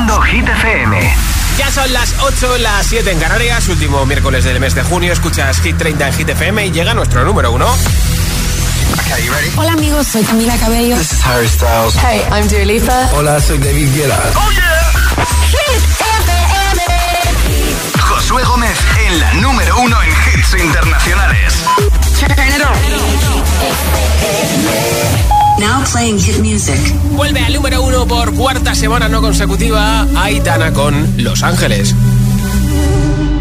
Haciendo Hit FM. Ya son las 8, las 7 en Canarias, último miércoles del mes de junio. Escuchas Hit 30 en Hit FM y llega nuestro número uno. Hola amigos, soy Camila Cabello. This is Harry Styles. Hey, I'm Dua Lipa. Hola, soy David Guetta. Oh yeah. Hit FM. Josué Gómez en la número uno en hits internacionales. Now playing hit music. Vuelve al número uno por cuarta semana no consecutiva Aitana con Los Ángeles.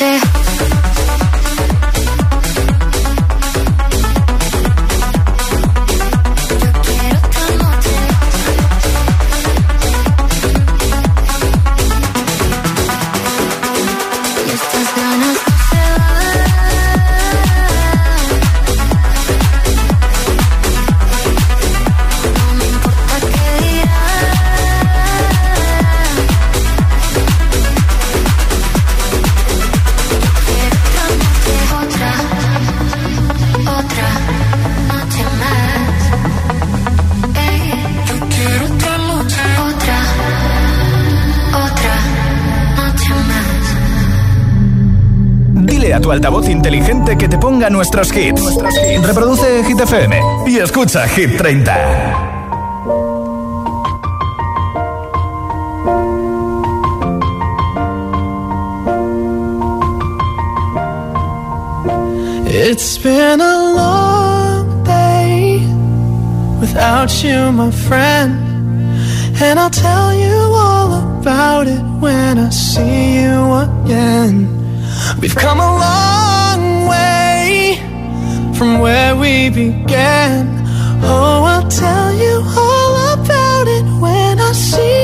Noche. Altavoz inteligente que te ponga nuestros hits. Reproduce Hit FM y escucha Hit 30. It's been a long day without you, my friend. And I'll tell you all about it when I see you again. We've come a long from where we began. Oh, I'll tell you all about it when I see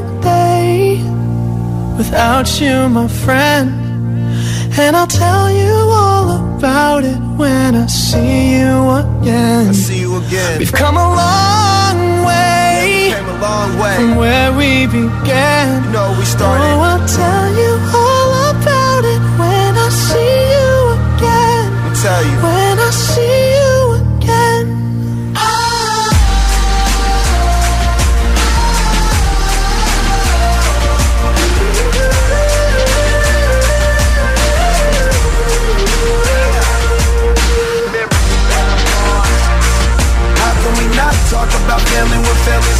without you, my friend. And I'll tell you all about it when I see you again. I see you again. We've come a long way Came a long way. from where we began. You know we started. Oh, I'll tell you all about it when I see you again. Me tell you.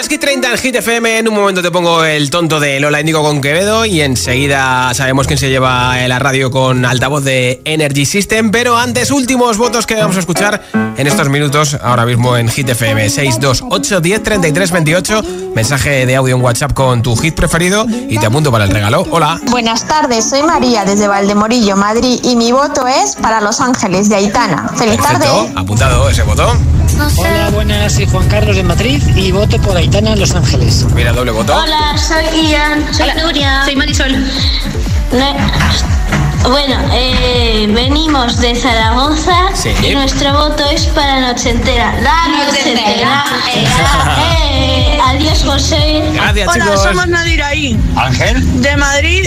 Hit FM. En un momento te pongo el tonto de Lola Indigo con Quevedo y enseguida sabemos quién se lleva la radio con altavoz de Energy System. Pero antes, últimos votos que vamos a escuchar en estos minutos, ahora mismo en Hit FM 628 10 33 28. Mensaje de audio en WhatsApp con tu hit preferido y te apunto para el regalo. Hola. Buenas tardes, soy María desde Valdemorillo, Madrid y mi voto es para Los Ángeles de Aitana. Feliz tarde. Apuntado ese voto. Hola, buenas, soy Juan Carlos de Madrid y voto por Aitana en Los Ángeles. Mira, doble voto. Hola, soy Ian. Soy Nuria. Soy Marisol. Bueno, eh, venimos de Zaragoza y nuestro voto es para Noche Entera. La Noche, Entera. Eh, adiós, José. Gracias, Hola, somos Nadiraí. Ángel. De Madrid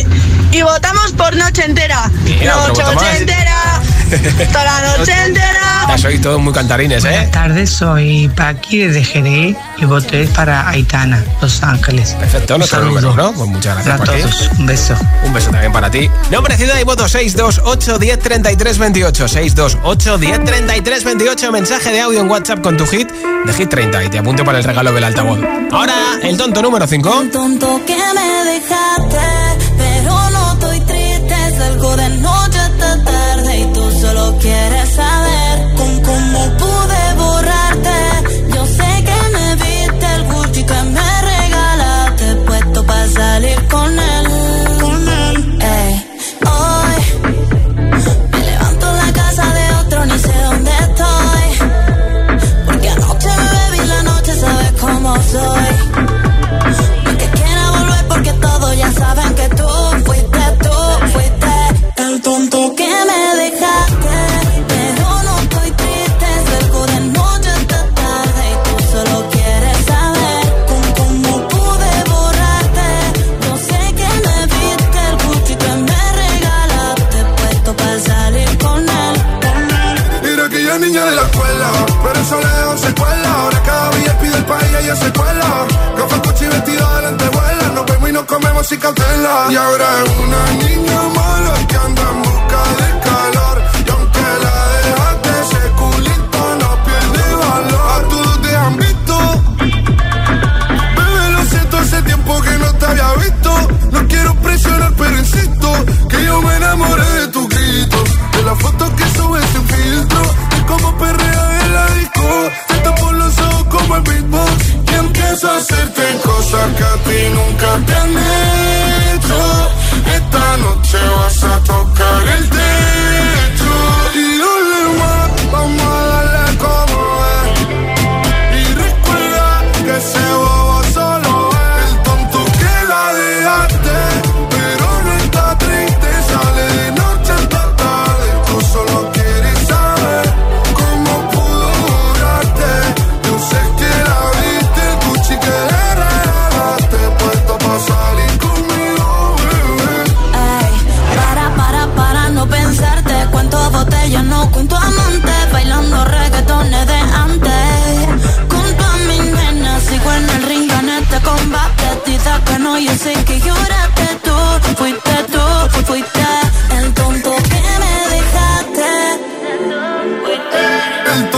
y votamos por Noche Entera. noche, entera. Toda la noche entera. Ya sois todos muy cantarines, ¿eh? Buenas tardes, soy Paqui desde Jerez y voté para Aitana, Los Ángeles. Perfecto, los números, ¿no? Pues muchas gracias, para Todos. Un beso. Un beso también para ti. Nombre, ciudad y voto 628 103328 628 103328 Mensaje de audio en WhatsApp con tu hit de Hit 30 y te apunto para el regalo del altavoz. Ahora, el tonto número 5. El tonto que me dejaste, pero no estoy triste, salgo de noche quieres saber con cómo pude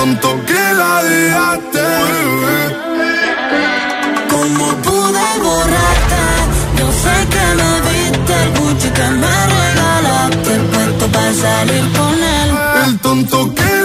pronto que la dejaste. Bebé. ¿Cómo pude borrarte? Yo sé que me viste el Gucci que me regalaste, puesto para salir con él. El tonto que la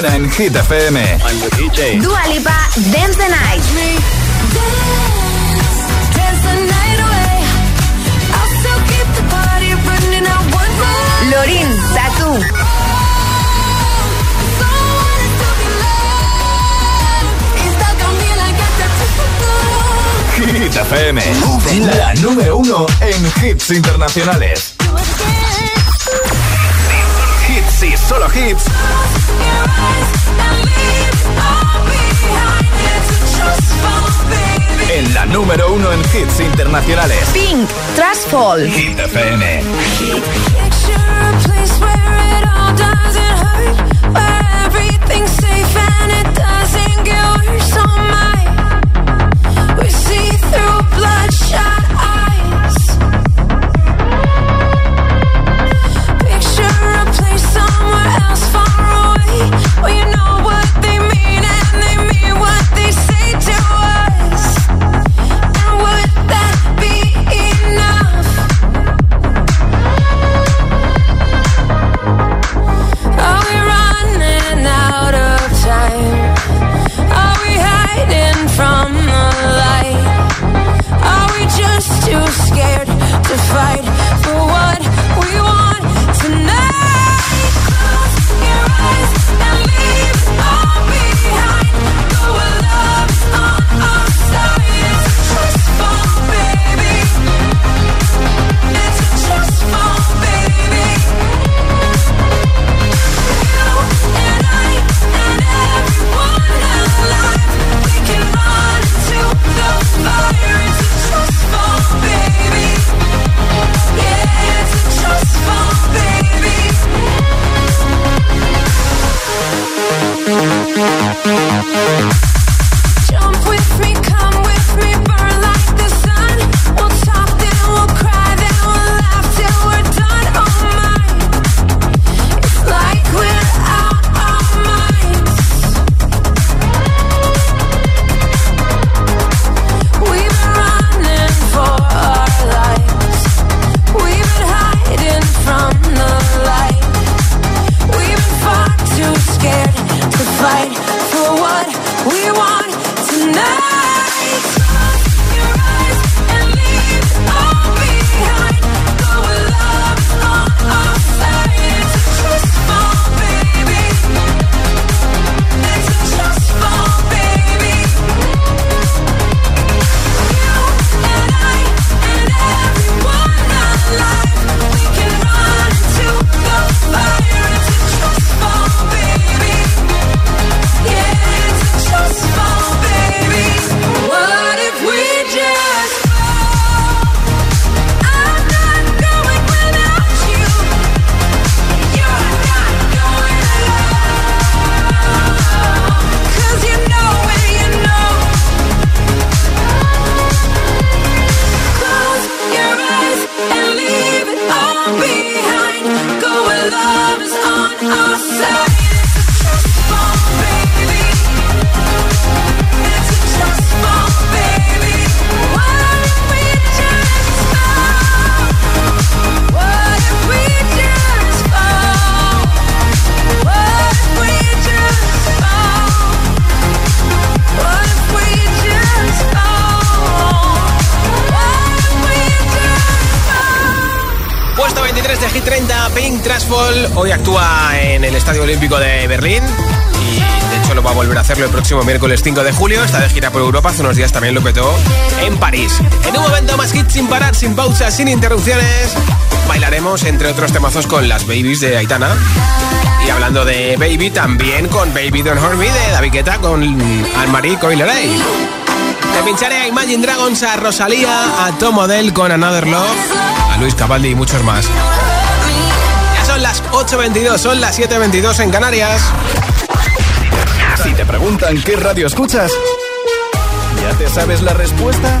suena en Hit FM. Dua Lipa, Dance the Night. Lorin, Tatu. Hit FM, la número uno en hits internacionales. Hits y solo hits. En la número uno en hits internacionales. Pink, Trust Fall. Hit FM. Everything's safe and it doesn't get worse on my We see through bloodshot eyes Picture a place somewhere else Where you know what they mean and they mean Hoy actúa en el Estadio Olímpico de Berlín. Y de hecho lo va a volver a hacerlo el próximo miércoles 5 de julio. Está de gira por Europa. Hace unos días también lo petó en París. En un momento más hits sin parar, sin pausas, sin interrupciones. Bailaremos entre otros temazos con las babies de Aitana. Y hablando de Baby, también con Baby Don't Hurt Me de David Guetta con Anne-Marie Coileray. Te pincharé a Imagine Dragons, a Rosalía, a Tom Odell con Another Love, a Luis Cavaldi y muchos más. Las 8.22, son las 7.22 en Canarias. Si te preguntan qué radio escuchas, ¿ya te sabes la respuesta?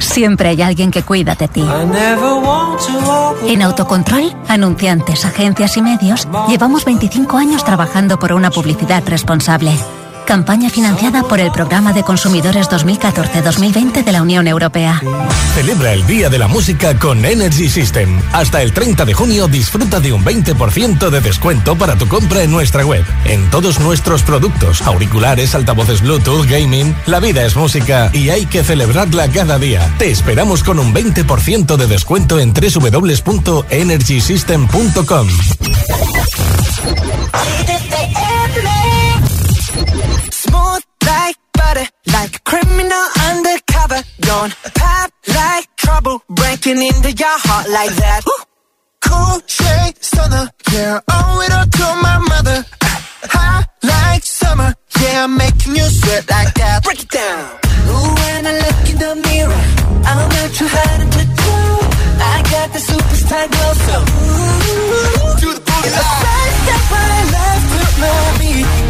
Siempre hay alguien que cuida de ti. En Autocontrol, anunciantes, agencias y medios, llevamos 25 años trabajando por una publicidad responsable. Campaña financiada por el Programa de Consumidores 2014-2020 de la Unión Europea. Celebra el Día de la Música con Energy System. Hasta el 30 de junio disfruta de un 20% de descuento para tu compra en nuestra web. En todos nuestros productos, auriculares, altavoces Bluetooth, gaming, la vida es música y hay que celebrarla cada día. Te esperamos con un 20% de descuento en www.energysystem.com. like butter, like a criminal undercover. Don't pop like trouble, breaking into your heart like that. Cool shade stunner, yeah, owe it all to my mother. Hot like summer, yeah, I'm making you sweat like that. Break it down. Ooh, when I look in the mirror, I'm not too hard to do. I got the superstar glow, so ooh, to the booty. It's a side step when I love to my beat. I like the moon rock with me,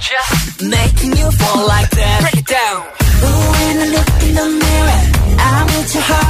Gotcha. Making you fall like that. Break it down. Ooh, when I look in the mirror, I'm with your heart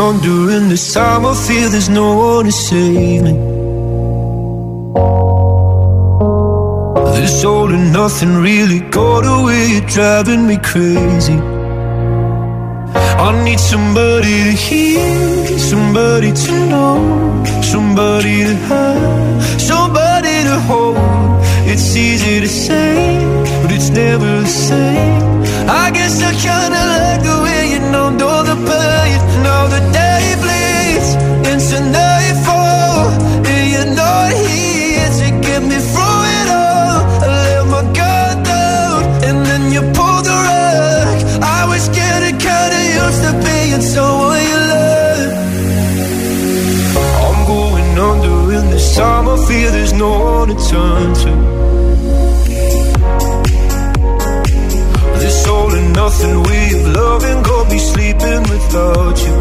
on during this time. I feel there's no one to save me. This all and nothing really got away, driving me crazy. I need somebody to hear, somebody to know, somebody to have, somebody to hold. It's easy to say, but it's never the same. I guess I kinda like the way the pain. Now the day bleeds into nightfall, and you're to get me through it all. I let my guard down, and then you pulled the rug. I was getting kinda used to being someone you. I'm going under this time. I feel there's no one to turn to. Nothing way of loving got be sleeping without you.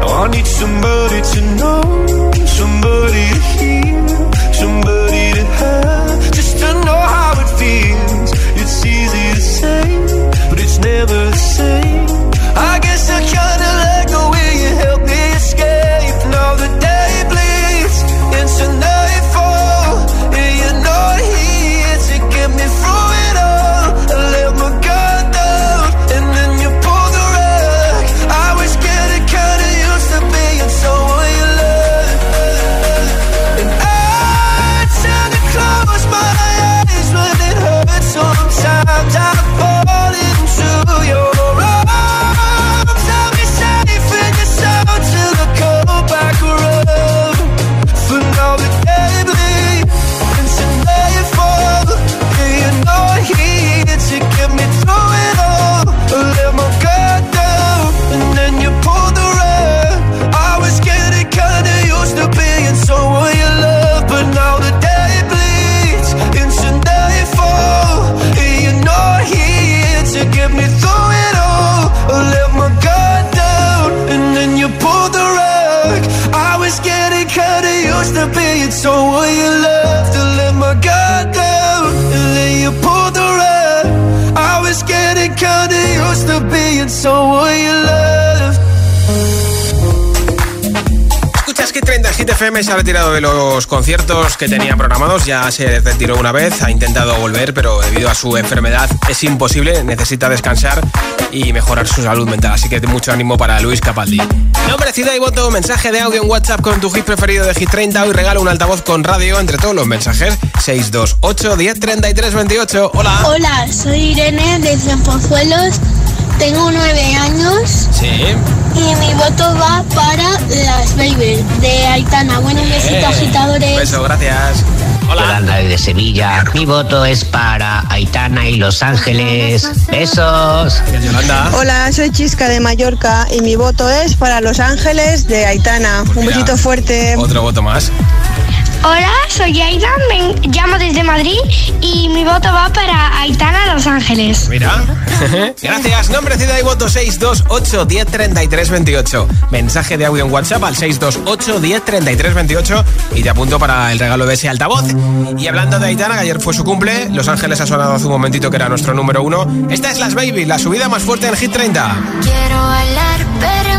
Now I need somebody to know, retirado de los conciertos que tenía programados, ya se retiró una vez, ha intentado volver, pero debido a su enfermedad es imposible, necesita descansar y mejorar su salud mental, así que mucho ánimo para Luis Capaldi. Nombre, ciudad y voto, mensaje de audio en WhatsApp con tu hit preferido de Hit 30, hoy regalo un altavoz con radio entre todos los mensajes, 628 10 33 28, hola. Hola, soy Irene de Cienpozuelos. Tengo nueve años Sí. y mi voto va para las Baby de Aitana. Buenos besitos, Eh, agitadores. Un beso, gracias. Yolanda de Sevilla. Mi voto es para Aitana y Los Ángeles. Besos. Yolanda. Hola, soy Chisca de Mallorca y mi voto es para Los Ángeles de Aitana. Un besito fuerte. Otro voto más. Hola, soy Aida, me llamo desde Madrid y mi voto va para Aitana Los Ángeles. Mira, gracias. Nombre, ciudad y voto 628 1033 28. Mensaje de audio en WhatsApp al 628 1033 28 y te apunto para el regalo de ese altavoz. Y hablando de Aitana, que ayer fue su cumple, Los Ángeles ha sonado hace un momentito que era nuestro número uno. Esta es Las Baby, la subida más fuerte en Hit 30. Quiero bailar, pero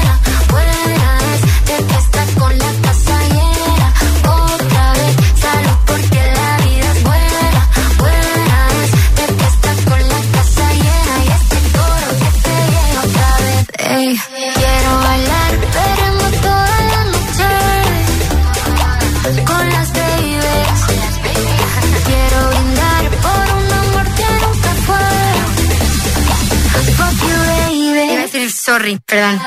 Perdón.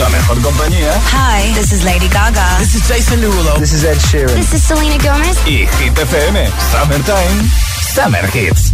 La mejor compañía. Hi, this is Lady Gaga. This is Jason Derulo. This is Ed Sheeran. This is Selena Gomez. Y Hit FM. Summertime. Summer Hits.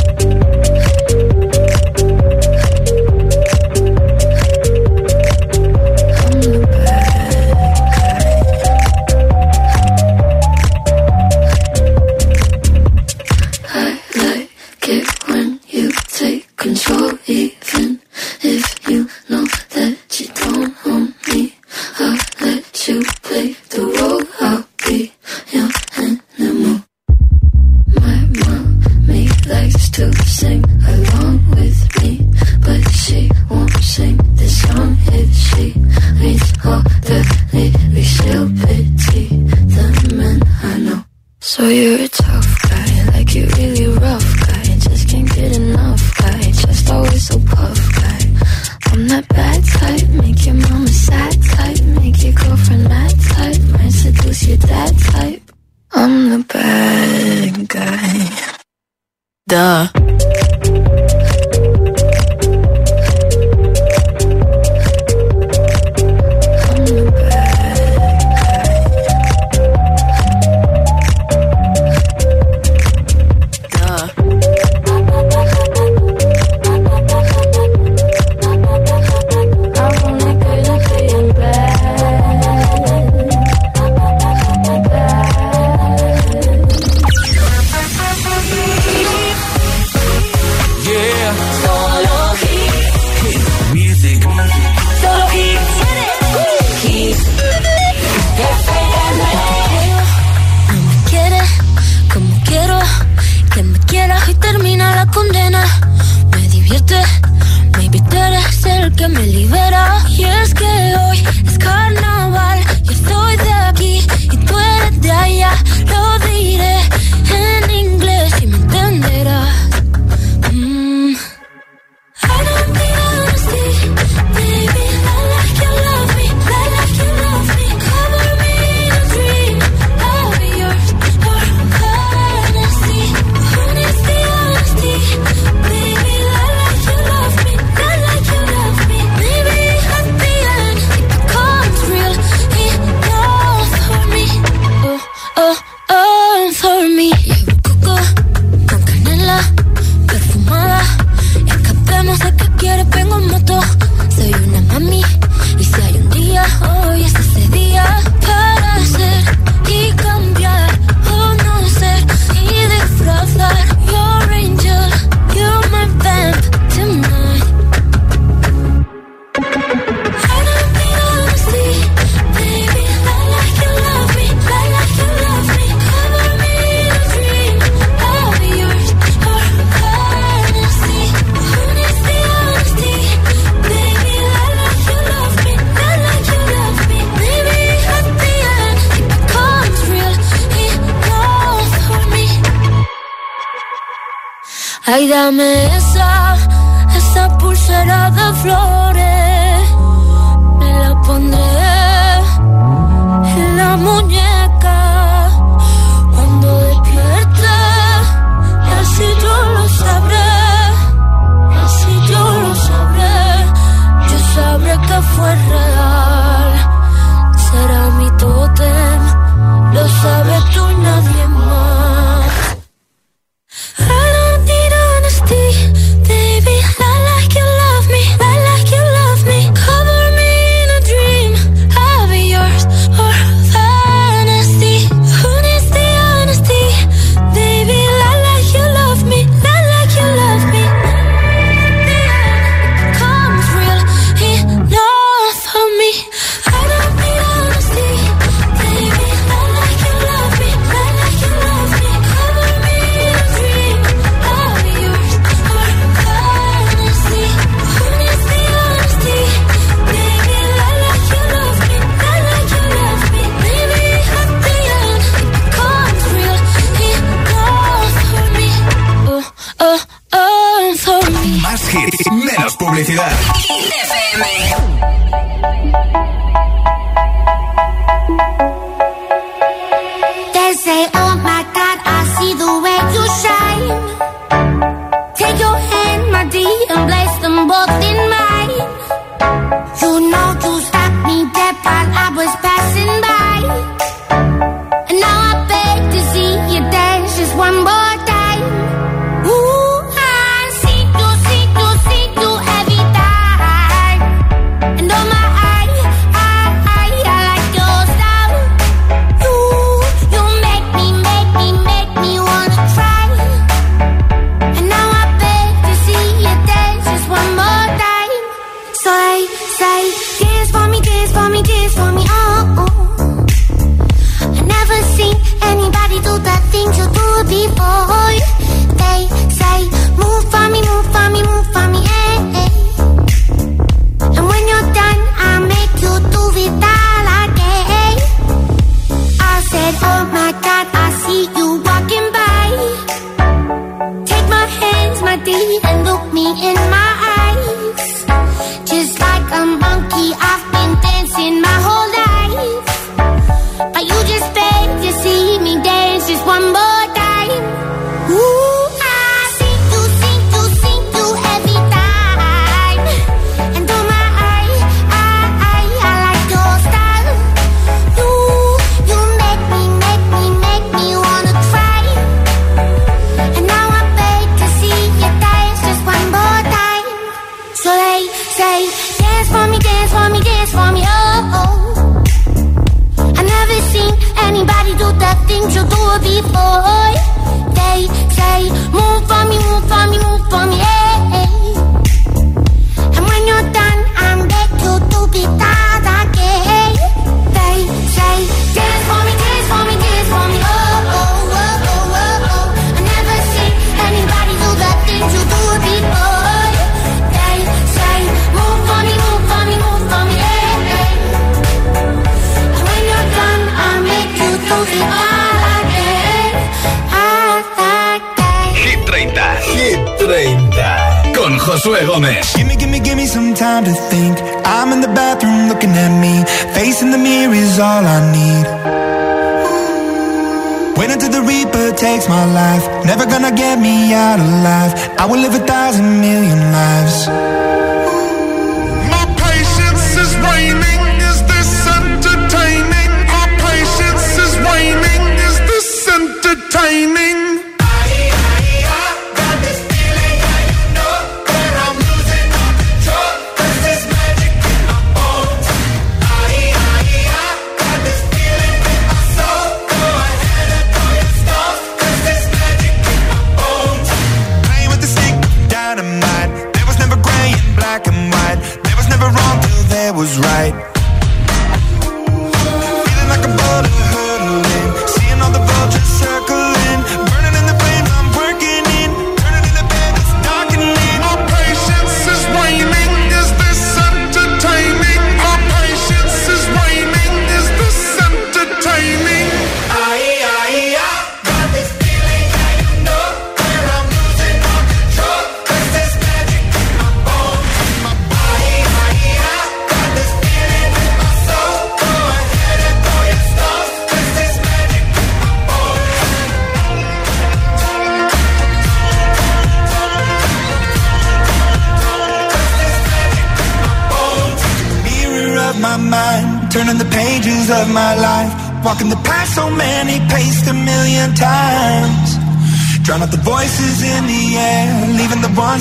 que me libere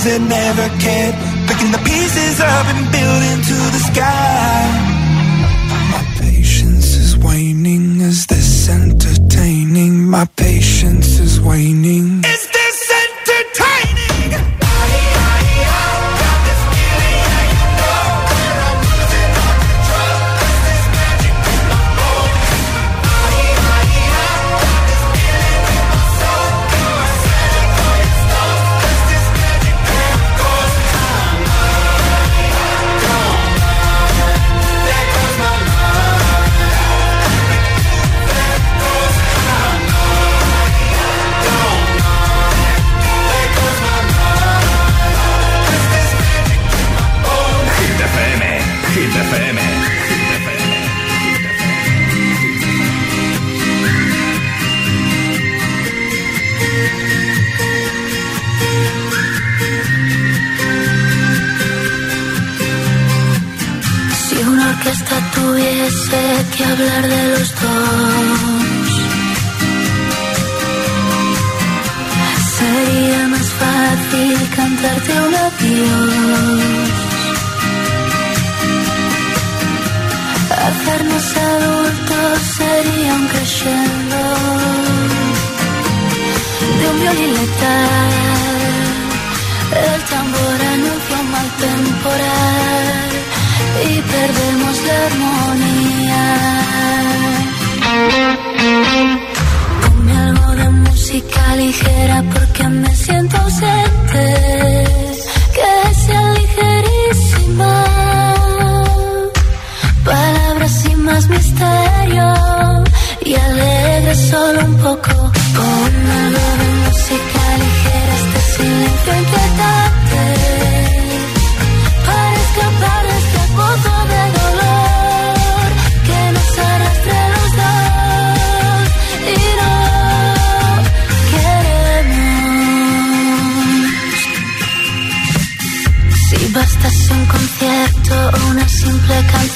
nothing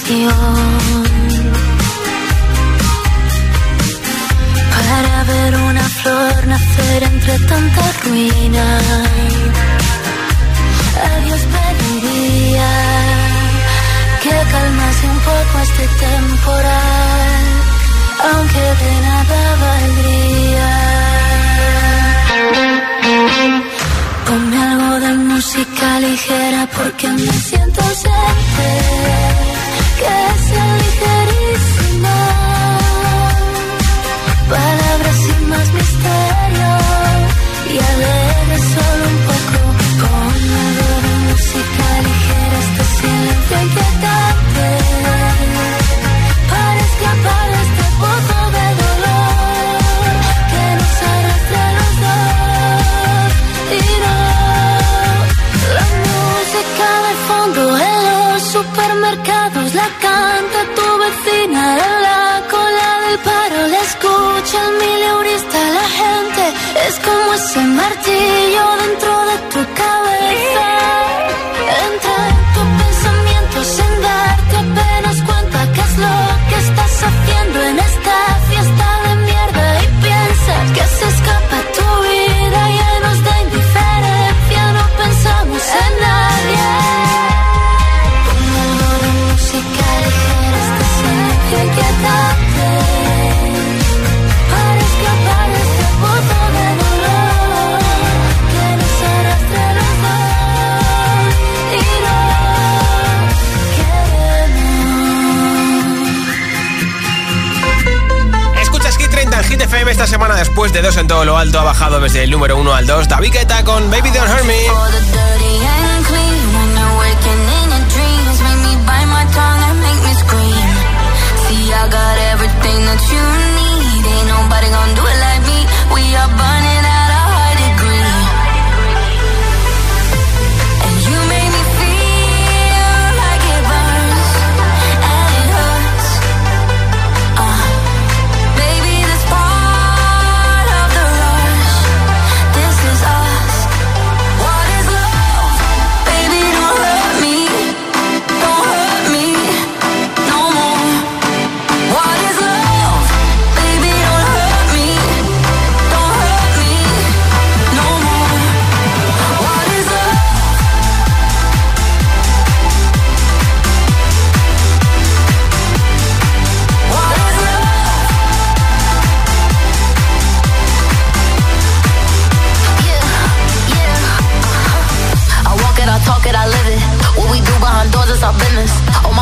canción. Después de dos en todo lo alto, ha bajado desde el número uno al dos David Guetta con Baby Don't Hurt Me.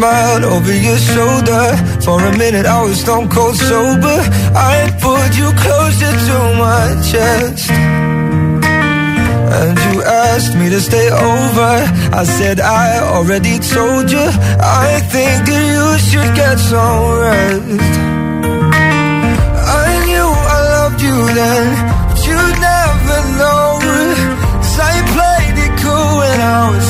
Smiled over your shoulder. For a minute, I was stone cold sober. I pulled you closer to my chest. And you asked me to stay over. I said I already told you. I think that you should get some rest. I knew I loved you then, but you never know. 'Cause I played it cool when I was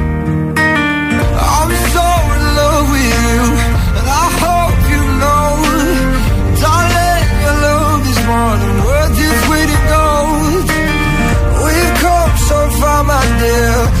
Yeah.